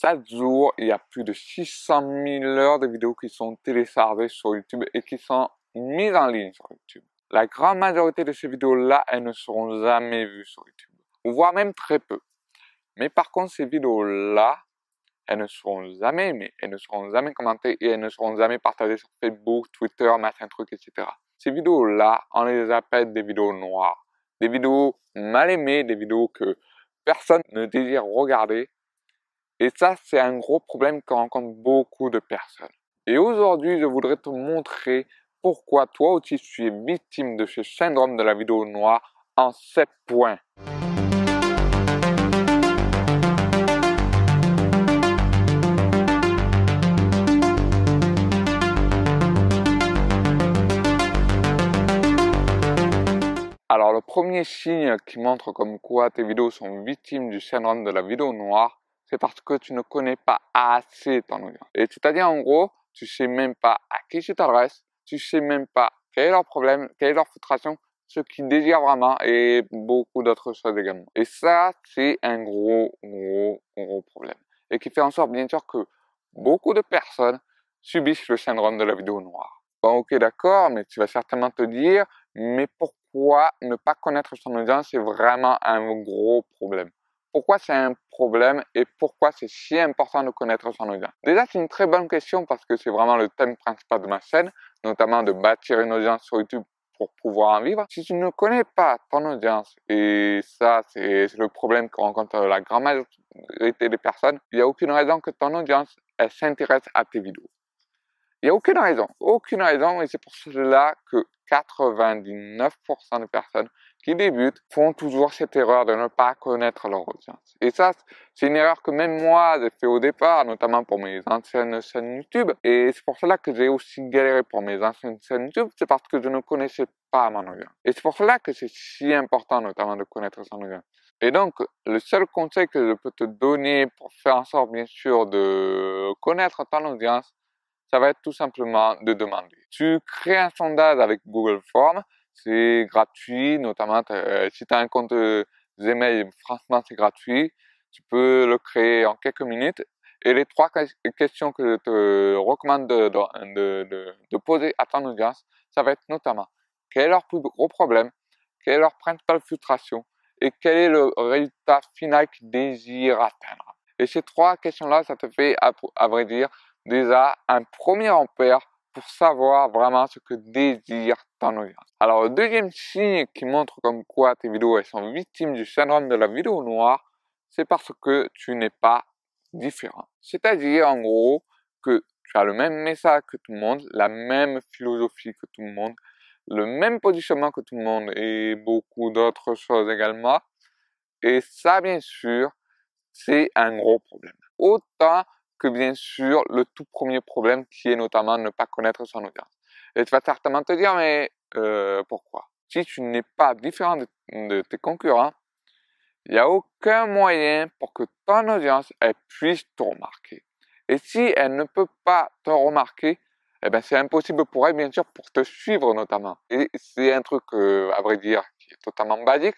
Chaque jour, il y a plus de 600 000 heures de vidéos qui sont téléchargées sur YouTube et qui sont mises en ligne sur YouTube. La grande majorité de ces vidéos-là, elles ne seront jamais vues sur YouTube, voire même très peu. Mais par contre, ces vidéos-là, elles ne seront jamais aimées, elles ne seront jamais commentées et elles ne seront jamais partagées sur Facebook, Twitter, machin truc, etc. Ces vidéos-là, on les appelle des vidéos noires, des vidéos mal aimées, des vidéos que personne ne désire regarder. Et ça, c'est un gros problème que rencontrent beaucoup de personnes. Et aujourd'hui, je voudrais te montrer pourquoi toi aussi tu es victime de ce syndrome de la vidéo noire en 7 points. Alors le premier signe qui montre comme quoi tes vidéos sont victimes du syndrome de la vidéo noire, c'est parce que tu ne connais pas assez ton audience. Et c'est-à-dire en gros, tu sais même pas à qui tu t'adresses, tu sais même pas quel est leur problème, quelle est leur frustration, ce qu'ils désirent vraiment et beaucoup d'autres choses également. Et ça, c'est un gros, gros, gros problème. Et qui fait en sorte, bien sûr, que beaucoup de personnes subissent le syndrome de la vidéo noire. Bon, ok, d'accord, mais tu vas certainement te dire, mais pourquoi ne pas connaître son audience c'est vraiment un gros problème. Pourquoi c'est un problème et pourquoi c'est si important de connaître son audience? Déjà, c'est une très bonne question parce que c'est vraiment le thème principal de ma chaîne, notamment de bâtir une audience sur YouTube pour pouvoir en vivre. Si tu ne connais pas ton audience, et ça, c'est le problème que rencontre la grande majorité des personnes, il n'y a aucune raison que ton audience, s'intéresse à tes vidéos. Il n'y a aucune raison, aucune raison, et c'est pour cela que 99% des personnes qui débutent font toujours cette erreur de ne pas connaître leur audience. Et ça, c'est une erreur que même moi, j'ai fait au départ, notamment pour mes anciennes chaînes YouTube. Et c'est pour cela que j'ai aussi galéré pour mes anciennes chaînes YouTube, c'est parce que je ne connaissais pas mon audience. Et c'est pour cela que c'est si important, notamment, de connaître son audience. Et donc, le seul conseil que je peux te donner pour faire en sorte, bien sûr, de connaître ton audience, ça va être tout simplement de demander. Tu crées un sondage avec Google Forms, c'est gratuit, notamment euh, si tu as un compte Gmail, franchement c'est gratuit, tu peux le créer en quelques minutes. Et les trois questions que je te recommande de, de, de, poser à ton audience, ça va être notamment quel est leur plus gros problème, quelle est leur principale frustration? Et quel est le résultat final qu'ils désirent atteindre? Et ces trois questions-là, ça te fait, à vrai dire, déjà un premier ampère pour savoir vraiment ce que désire ton audience. Alors le deuxième signe qui montre comme quoi tes vidéos elles sont victimes du syndrome de la vidéo noire, c'est parce que tu n'es pas différent. C'est-à-dire en gros que tu as le même message que tout le monde, la même philosophie que tout le monde, le même positionnement que tout le monde et beaucoup d'autres choses également. Et ça, bien sûr, c'est un gros problème. Autant que bien sûr le tout premier problème qui est notamment ne pas connaître son audience. Et tu vas certainement te dire, mais euh, pourquoi? Si tu n'es pas différent de, tes concurrents, il n'y a aucun moyen pour que ton audience elle puisse te remarquer. Et si elle ne peut pas te remarquer, eh ben c'est impossible pour elle, bien sûr, pour te suivre notamment. Et c'est un truc, euh, à vrai dire, qui est totalement basique,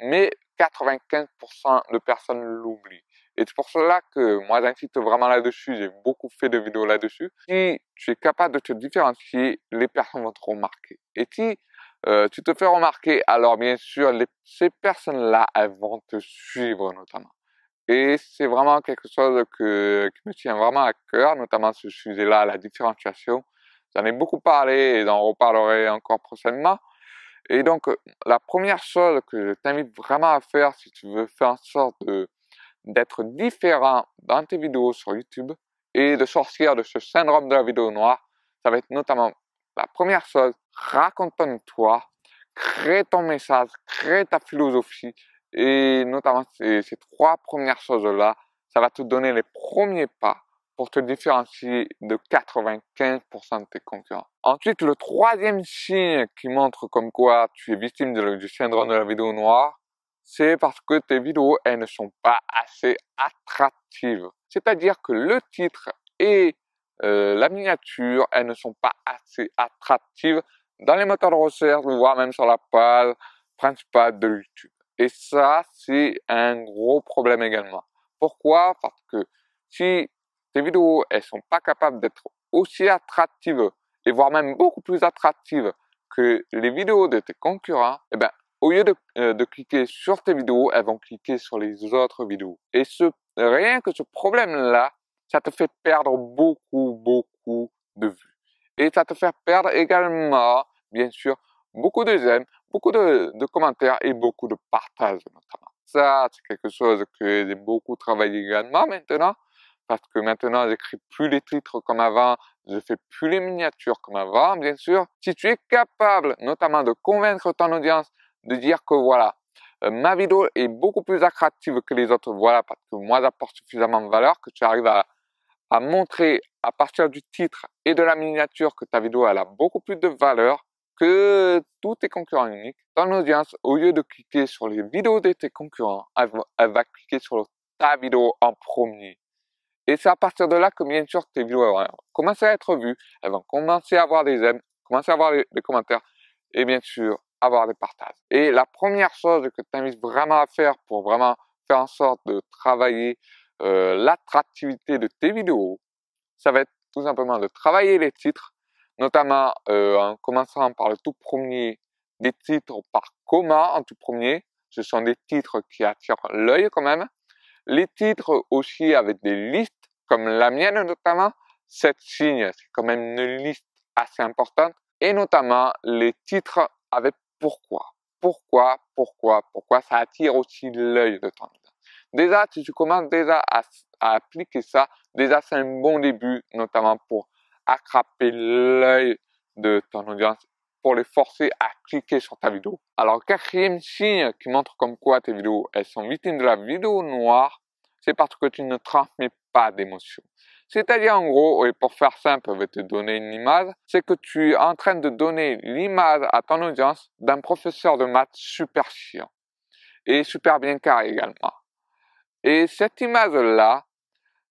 mais 95% de personnes l'oublient. Et c'est pour cela que moi j'insiste vraiment là-dessus, j'ai beaucoup fait de vidéos là-dessus. Si tu es capable de te différencier, les personnes vont te remarquer. Et si euh, tu te fais remarquer, alors bien sûr, ces personnes-là, elles vont te suivre notamment. Et c'est vraiment quelque chose que, qui me tient vraiment à cœur, notamment ce sujet-là, la différenciation. J'en ai beaucoup parlé et j'en reparlerai encore prochainement. Et donc, la première chose que je t'invite vraiment à faire si tu veux faire en sorte de d'être différent dans tes vidéos sur YouTube et de sortir de ce syndrome de la vidéo noire, ça va être notamment la première chose, raconte ton histoire, crée ton message, crée ta philosophie et notamment ces, ces trois premières choses-là, ça va te donner les premiers pas pour te différencier de 95% de tes concurrents. Ensuite, le troisième signe qui montre comme quoi tu es victime du syndrome de la vidéo noire, c'est parce que tes vidéos, elles ne sont pas assez attractives. C'est-à-dire que le titre et euh, la miniature, elles ne sont pas assez attractives dans les moteurs de recherche, voire même sur la page principale de YouTube. Et ça, c'est un gros problème également. Pourquoi? Parce que si tes vidéos, elles sont pas capables d'être aussi attractives et voire même beaucoup plus attractives que les vidéos de tes concurrents, eh ben, au lieu de, euh, de, cliquer sur tes vidéos, elles vont cliquer sur les autres vidéos. Et rien que ce problème-là, ça te fait perdre beaucoup, beaucoup de vues. Et ça te fait perdre également, bien sûr, beaucoup de j'aime, beaucoup de, de, commentaires et beaucoup de partages notamment. Ça, c'est quelque chose que j'ai beaucoup travaillé également maintenant, parce que maintenant, j'écris plus les titres comme avant, je fais plus les miniatures comme avant, bien sûr. Si tu es capable, notamment, de convaincre ton audience de dire que voilà, euh, ma vidéo est beaucoup plus attractive que les autres, voilà, parce que moi j'apporte suffisamment de valeur, que tu arrives à, à montrer à partir du titre et de la miniature que ta vidéo elle a beaucoup plus de valeur que tous tes concurrents uniques. Ton audience, au lieu de cliquer sur les vidéos de tes concurrents, elle va, cliquer sur ta vidéo en premier. Et c'est à partir de là que bien sûr tes vidéos vont commencer à être vues, elles vont commencer à avoir des j'aime, commencer à avoir des commentaires et bien sûr avoir des partages. Et la première chose que t'invite vraiment à faire pour vraiment faire en sorte de travailler euh, l'attractivité de tes vidéos, ça va être tout simplement de travailler les titres, notamment euh, en commençant par le tout premier des titres par comment en tout premier. Ce sont des titres qui attirent l'œil quand même. Les titres aussi avec des listes, comme la mienne notamment. Cette signe, c'est quand même une liste assez importante. Et notamment les titres avec pourquoi? Pourquoi, pourquoi, pourquoi ça attire aussi l'œil de ton audience? Déjà, si tu commences déjà à, appliquer ça, déjà c'est un bon début, notamment pour attraper l'œil de ton audience, pour les forcer à cliquer sur ta vidéo. Alors, quatrième signe qui montre comme quoi tes vidéos, elles sont victimes de la vidéo noire, c'est parce que tu ne transmets pas d'émotion. C'est-à-dire, en gros, et pour faire simple, je vais te donner une image, c'est que tu es en train de donner l'image à ton audience d'un professeur de maths super chiant. Et super bien carré également. Et cette image-là,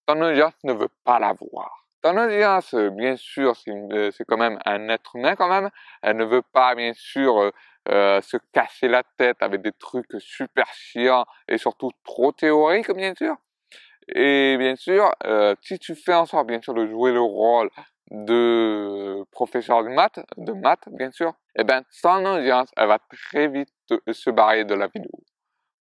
ton audience ne veut pas la voir. Ton audience, bien sûr, c'est quand même un être humain quand même. Elle ne veut pas, bien sûr, euh, euh, se casser la tête avec des trucs super chiants et surtout trop théoriques, bien sûr. Et bien sûr, euh, si tu fais en sorte, bien sûr, de jouer le rôle de professeur de maths, de maths, bien sûr, eh ben, ton audience, elle va très vite se barrer de la vidéo.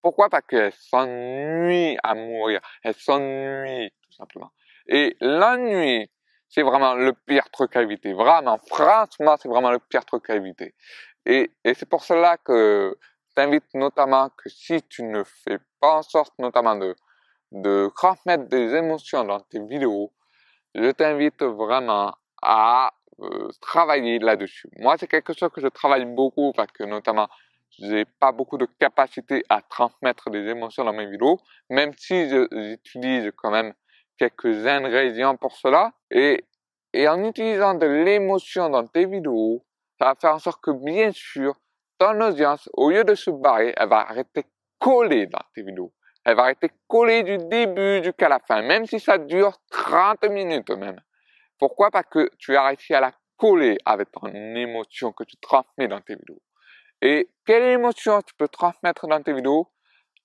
Pourquoi? Parce qu'elle s'ennuie à mourir. Elle s'ennuie, tout simplement. Et l'ennui, c'est vraiment le pire truc à éviter. Vraiment, franchement, c'est vraiment le pire truc à éviter. Et, et c'est pour cela que t'invite notamment que si tu ne fais pas en sorte notamment de de transmettre des émotions dans tes vidéos, je t'invite vraiment à euh, travailler là-dessus. Moi, c'est quelque chose que je travaille beaucoup parce que notamment, j'ai pas beaucoup de capacité à transmettre des émotions dans mes vidéos, même si j'utilise quand même quelques ingrédients pour cela. Et, et en utilisant de l'émotion dans tes vidéos, ça va faire en sorte que bien sûr, ton audience, au lieu de se barrer, elle va arrêter coller dans tes vidéos elle va rester collée du début jusqu'à la fin, même si ça dure 30 minutes même. Pourquoi? Parce que tu as réussi à la coller avec ton émotion que tu transmets dans tes vidéos. Et quelle émotion tu peux transmettre dans tes vidéos?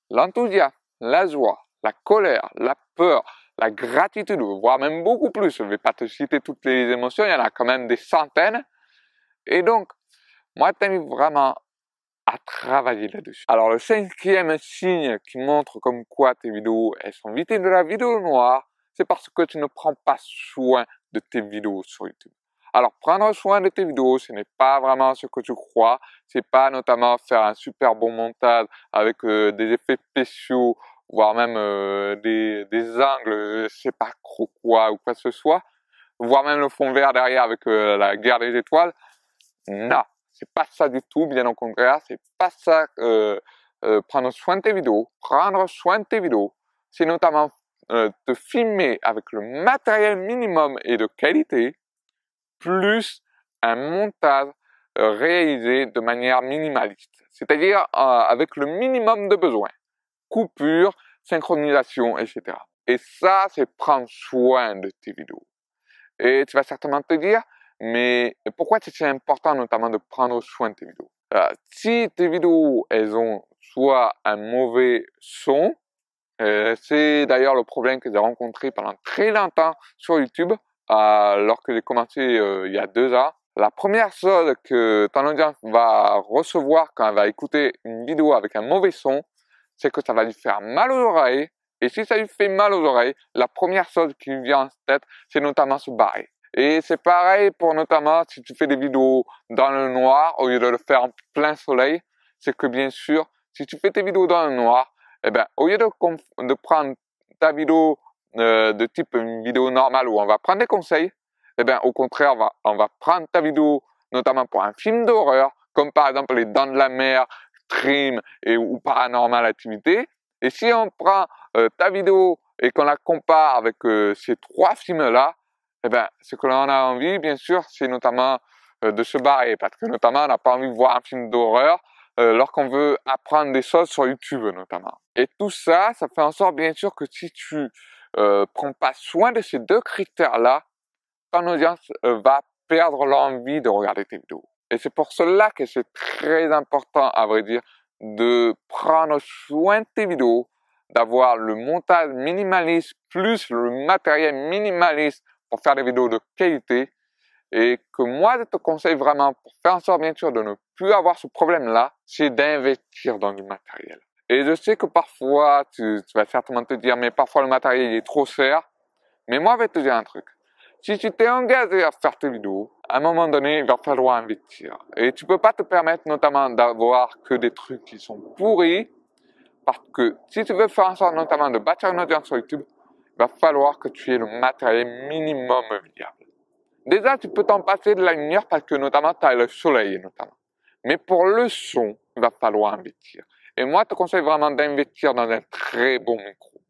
L'enthousiasme, la joie, la colère, la peur, la gratitude, voire même beaucoup plus. Je ne vais pas te citer toutes les émotions, il y en a quand même des centaines. Et donc, moi, je t'invite vraiment à travailler là-dessus. Alors le cinquième signe qui montre comme quoi tes vidéos elles sont victimes de la vidéo noire, c'est parce que tu ne prends pas soin de tes vidéos sur YouTube. Alors prendre soin de tes vidéos, ce n'est pas vraiment ce que tu crois. C'est pas notamment faire un super bon montage avec euh, des effets spéciaux, voire même euh, des, des angles, je sais pas trop quoi ou quoi que ce soit, voire même le fond vert derrière avec euh, la guerre des étoiles. Non, c'est pas ça du tout, bien au contraire, c'est pas ça. Euh, euh, prendre soin de tes vidéos, prendre soin de tes vidéos, c'est notamment euh, te filmer avec le matériel minimum et de qualité, plus un montage euh, réalisé de manière minimaliste, c'est-à-dire euh, avec le minimum de besoins, coupure, synchronisation, etc. Et ça, c'est prendre soin de tes vidéos. Et tu vas certainement te dire, mais pourquoi c'est important notamment de prendre soin de tes vidéos? Euh, Si tes vidéos, elles ont soit un mauvais son, Euh, c'est d'ailleurs le problème que j'ai rencontré pendant très longtemps sur YouTube, alors que j'ai commencé euh, il y a deux ans. La première chose que ton audience va recevoir quand elle va écouter une vidéo avec un mauvais son, c'est que ça va lui faire mal aux oreilles. Et si ça lui fait mal aux oreilles, la première chose qui lui vient en tête, c'est notamment se barrer. Et c'est pareil pour notamment si tu fais des vidéos dans le noir au lieu de le faire en plein soleil, c'est que bien sûr, si tu fais tes vidéos dans le noir, eh ben, au lieu de, prendre ta vidéo euh, de type une vidéo normale où on va prendre des conseils, eh ben, au contraire, on va, prendre ta vidéo notamment pour un film d'horreur, comme par exemple Les Dents de la Mer, Trim et, ou Paranormal Activité. Et si on prend euh, ta vidéo et qu'on la compare avec euh, ces trois films-là, eh ben, ce que l'on a envie, bien sûr, c'est notamment euh, de se barrer, parce que notamment, on n'a pas envie de voir un film d'horreur euh, lorsqu'on veut apprendre des choses sur YouTube, notamment. Et tout ça, ça fait en sorte, bien sûr, que si tu euh, prends pas soin de ces deux critères-là, ton audience euh, va perdre l'envie de regarder tes vidéos. Et c'est pour cela que c'est très important, à vrai dire, de prendre soin de tes vidéos, d'avoir le montage minimaliste plus le matériel minimaliste pour faire des vidéos de qualité et que moi je te conseille vraiment pour faire en sorte bien sûr de ne plus avoir ce problème-là, c'est d'investir dans du matériel. Et je sais que parfois tu, vas certainement te dire mais parfois le matériel est trop cher, mais moi je vais te dire un truc. Si tu t'es engagé à faire tes vidéos, à un moment donné, il va falloir investir. Et tu peux pas te permettre notamment d'avoir que des trucs qui sont pourris, parce que si tu veux faire en sorte notamment de bâtir une audience sur YouTube, va falloir que tu aies le matériel minimum viable. Déjà, tu peux t'en passer de la lumière parce que notamment tu as le soleil notamment. Mais pour le son, il va falloir investir. Et moi, je te conseille vraiment d'investir dans un très bon micro.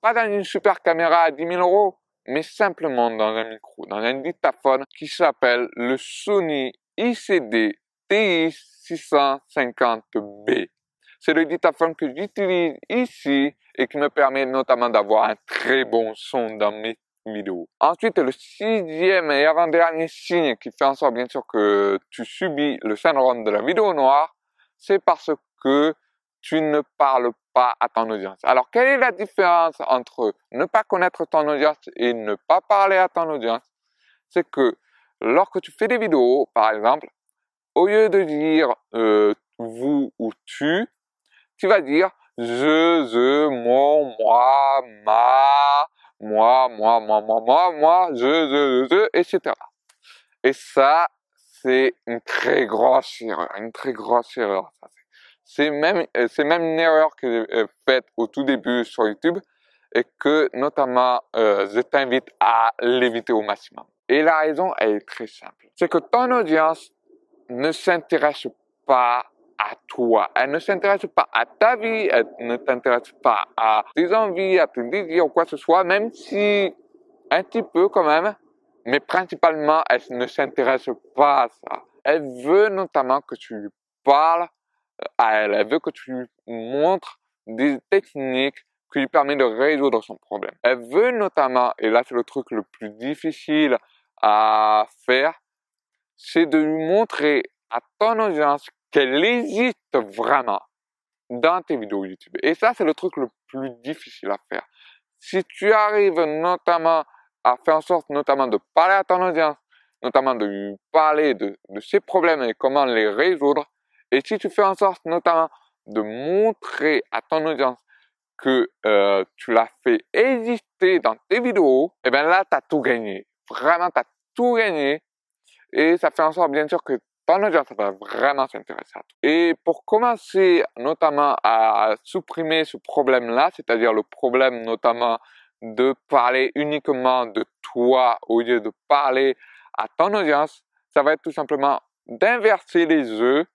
Pas dans une super caméra à 10 000 euros, mais simplement dans un micro, dans un dictaphone qui s'appelle le Sony ICD TI650B. C'est le dictaphone que j'utilise ici et qui me permet notamment d'avoir un très bon son dans mes vidéos. Ensuite, le sixième et avant-dernier signe qui fait en sorte bien sûr que tu subis le syndrome de la vidéo noire, c'est parce que tu ne parles pas à ton audience. Alors, quelle est la différence entre ne pas connaître ton audience et ne pas parler à ton audience? C'est que lorsque tu fais des vidéos, par exemple, au lieu de dire euh, vous ou tu, tu vas dire je, je, mon, moi, ma, moi, moi, moi, moi, moi, moi, je, je, je, etc. Et ça, c'est une très grosse erreur, une très grosse erreur. C'est même, c'est même une erreur que j'ai faite au tout début sur YouTube et que notamment euh, je t'invite à l'éviter au maximum. Et la raison, elle est très simple. C'est que ton audience ne s'intéresse pas toi. Elle ne s'intéresse pas à ta vie, elle ne t'intéresse pas à tes envies, à tes désirs ou quoi que ce soit, même si un petit peu quand même, mais principalement, elle ne s'intéresse pas à ça. Elle veut notamment que tu lui parles à elle, elle veut que tu lui montres des techniques qui lui permettent de résoudre son problème. Elle veut notamment, et là c'est le truc le plus difficile à faire, c'est de lui montrer à ton audience qu'elle hésite vraiment dans tes vidéos YouTube. Et ça, c'est le truc le plus difficile à faire. Si tu arrives notamment à faire en sorte notamment de parler à ton audience, notamment de lui parler de, ses problèmes et comment les résoudre, et si tu fais en sorte notamment de montrer à ton audience que euh, tu l'as fait hésiter dans tes vidéos, et eh bien là, tu as tout gagné. Vraiment, tu as tout gagné. Et ça fait en sorte, bien sûr, que ton audience va vraiment s'intéresser à toi. Et pour commencer notamment à supprimer ce problème-là, c'est-à-dire le problème notamment de parler uniquement de toi au lieu de parler à ton audience, ça va être tout simplement d'inverser les œufs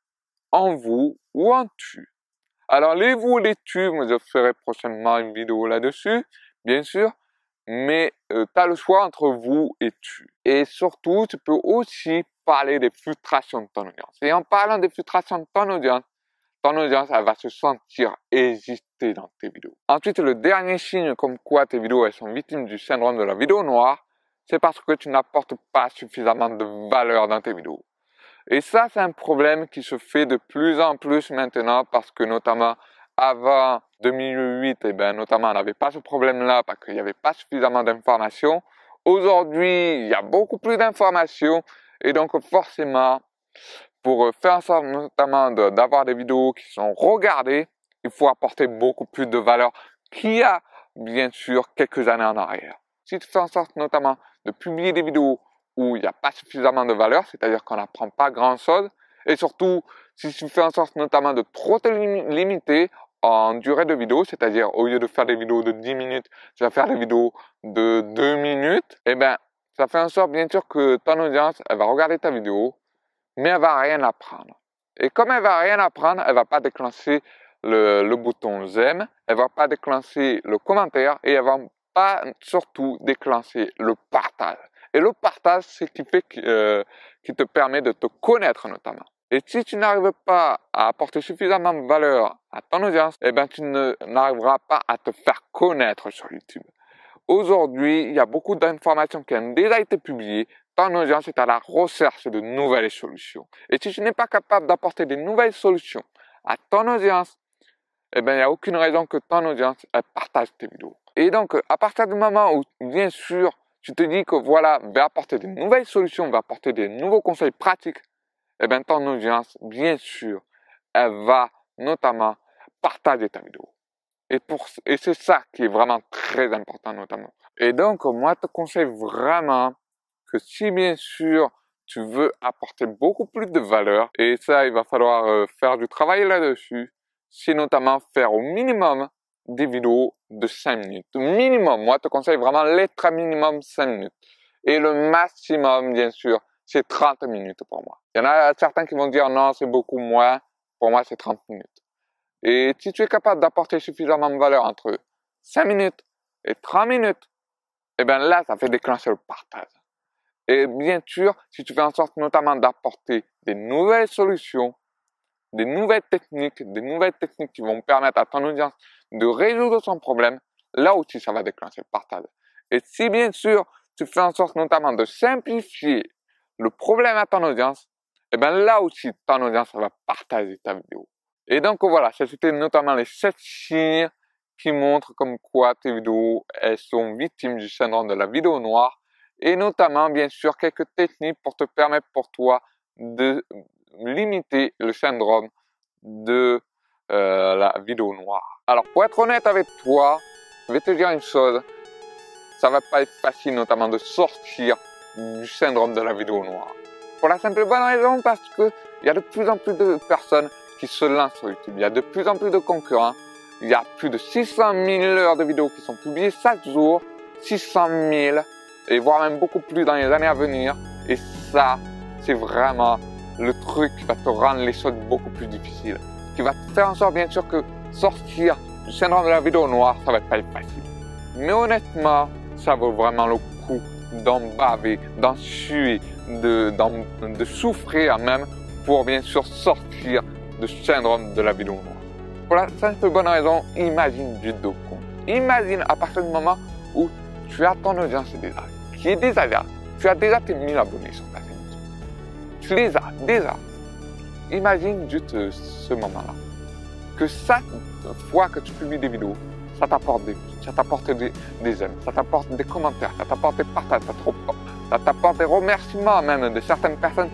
en vous ou en tu. Alors les vous, les tu, je ferai prochainement une vidéo là-dessus, bien sûr, mais euh, tu as le choix entre vous et tu. Et surtout, tu peux aussi parler des frustrations de ton audience. Et en parlant des frustrations de ton audience, ton audience, elle va se sentir hésiter dans tes vidéos. Ensuite, le dernier signe comme quoi tes vidéos, elles sont victimes du syndrome de la vidéo noire, c'est parce que tu n'apportes pas suffisamment de valeur dans tes vidéos. Et ça, c'est un problème qui se fait de plus en plus maintenant parce que notamment avant 2008, eh ben, notamment, on n'avait pas ce problème-là parce qu'il n'y avait pas suffisamment d'informations. Aujourd'hui, il y a beaucoup plus d'informations et donc forcément, pour faire en sorte notamment d'avoir des vidéos qui sont regardées, il faut apporter beaucoup plus de valeur qu'il y a bien sûr quelques années en arrière. Si tu fais en sorte notamment de publier des vidéos où il n'y a pas suffisamment de valeur, c'est-à-dire qu'on n'apprend pas grand-chose, et surtout si tu fais en sorte notamment de trop te limiter en durée de vidéo, c'est-à-dire au lieu de faire des vidéos de 10 minutes, tu vas faire des vidéos de 2 minutes, eh ben, ça fait en sorte bien sûr que ton audience, elle va regarder ta vidéo, mais elle va rien apprendre. Et comme elle va rien apprendre, elle va pas déclencher le, le bouton j'aime, elle va pas déclencher le commentaire et elle va pas surtout déclencher le partage. Et le partage, c'est ce qui fait euh, qui te permet de te connaître notamment. Et si tu n'arrives pas à apporter suffisamment de valeur à ton audience, eh ben tu n'arriveras pas à te faire connaître sur YouTube. Aujourd'hui, il y a beaucoup d'informations qui ont déjà été publiées. Ton audience est à la recherche de nouvelles solutions. Et si tu n'es pas capable d'apporter des nouvelles solutions à ton audience, eh ben, il n'y a aucune raison que ton audience partage tes vidéos. Et donc, à partir du moment où, bien sûr, tu te dis que voilà, va apporter des nouvelles solutions, va apporter des nouveaux conseils pratiques, eh bien, ton audience, bien sûr, elle va notamment partager ta vidéo. Et, et c'est ça qui est vraiment très important notamment. Et donc, moi, je te conseille vraiment que si bien sûr, tu veux apporter beaucoup plus de valeur, et ça, il va falloir euh, faire du travail là-dessus, c'est notamment faire au minimum des vidéos de 5 minutes. Minimum, moi, je te conseille vraiment l'extra minimum 5 minutes. Et le maximum, bien sûr, c'est 30 minutes pour moi. Il y en a certains qui vont dire non, c'est beaucoup moins. Pour moi, c'est 30 minutes. Et si tu es capable d'apporter suffisamment de valeur entre 5 minutes et 30 minutes, eh bien là, ça fait déclencher le partage. Et bien sûr, si tu fais en sorte notamment d'apporter des nouvelles solutions, des nouvelles techniques, des nouvelles techniques qui vont permettre à ton audience de résoudre son problème, là aussi ça va déclencher le partage. Et si bien sûr tu fais en sorte notamment de simplifier le problème à ton audience, et eh bien là aussi ton audience va partager ta vidéo. Et donc voilà, c'était notamment les 7 signes qui montrent comme quoi tes vidéos elles sont victimes du syndrome de la vidéo noire et notamment bien sûr quelques techniques pour te permettre pour toi de limiter le syndrome de euh, la vidéo noire. Alors pour être honnête avec toi, je vais te dire une chose, ça va pas être facile notamment de sortir du syndrome de la vidéo noire. Pour la simple et bonne raison parce que il y a de plus en plus de personnes qui se lancent sur YouTube. Il y a de plus en plus de concurrents. Il y a plus de 600 000 heures de vidéos qui sont publiées chaque jour. 600 000 et voire même beaucoup plus dans les années à venir. Et ça, c'est vraiment le truc qui va te rendre les choses beaucoup plus difficiles. Qui va te faire en sorte, bien sûr, que sortir du syndrome de la vidéo noire, ça va pas être facile. Mais honnêtement, ça vaut vraiment le coup d'en baver, d'en suer, de, de souffrir même pour bien sûr sortir du syndrome de la vidéo noire. Pour la simple bonne raison, imagine du dos Imagine à partir du moment où tu as ton audience déjà, qui est déjà là, tu as déjà tes 1000 abonnés sur ta chaîne. Tu les as déjà. Imagine juste ce moment-là. Que chaque fois que tu publies des vidéos, ça t'apporte des ça t'apporte des, des aimes, ça t'apporte des commentaires, ça t'apporte des partages, ça t'apporte des remerciements même de certaines personnes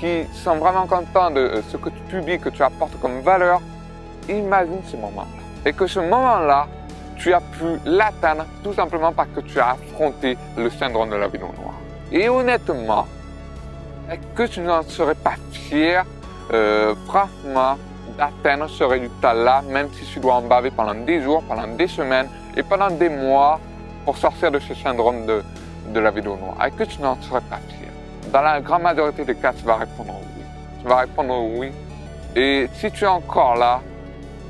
qui sont vraiment contents de euh, ce que tu publies, que tu apportes comme valeur. Imagine ce moment-là. Et que ce moment-là, tu as pu l'atteindre tout simplement parce que tu as affronté le syndrome de la vidéo noire. Et honnêtement, que tu n'en serais pas fier, euh, franchement, d'atteindre ce résultat-là, même si tu dois en baver pendant des jours, pendant des semaines et pendant des mois pour sortir de ce syndrome de, de la vidéo noire. Et que tu n'en serais pas fier. Dans la grande majorité des cas, tu vas répondre oui. Tu vas répondre oui. Et si tu es encore là,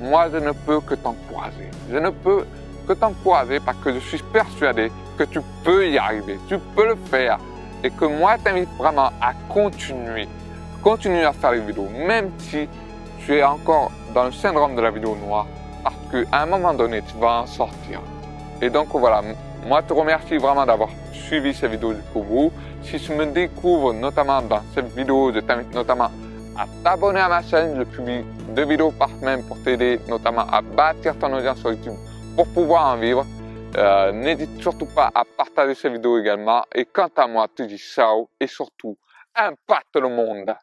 moi, je ne peux que t'encourager. Je ne peux que t'encourager parce que je suis persuadé que tu peux y arriver. Tu peux le faire et que moi, je t'invite vraiment à continuer, continuer à faire les vidéos, même si tu es encore dans le syndrome de la vidéo noire, parce qu'à un moment donné, tu vas en sortir. Et donc voilà, moi, je te remercie vraiment d'avoir suivi ces vidéos jusqu'au bout. Si tu me découvres notamment dans cette vidéo, je t'invite notamment à t'abonner à ma chaîne. Je publie deux vidéos par semaine pour t'aider notamment à bâtir ton audience sur YouTube pour pouvoir en vivre. Euh, n'hésite surtout pas à partager ces vidéos également. Et quant à moi, tu dis ciao et surtout, impacte le monde.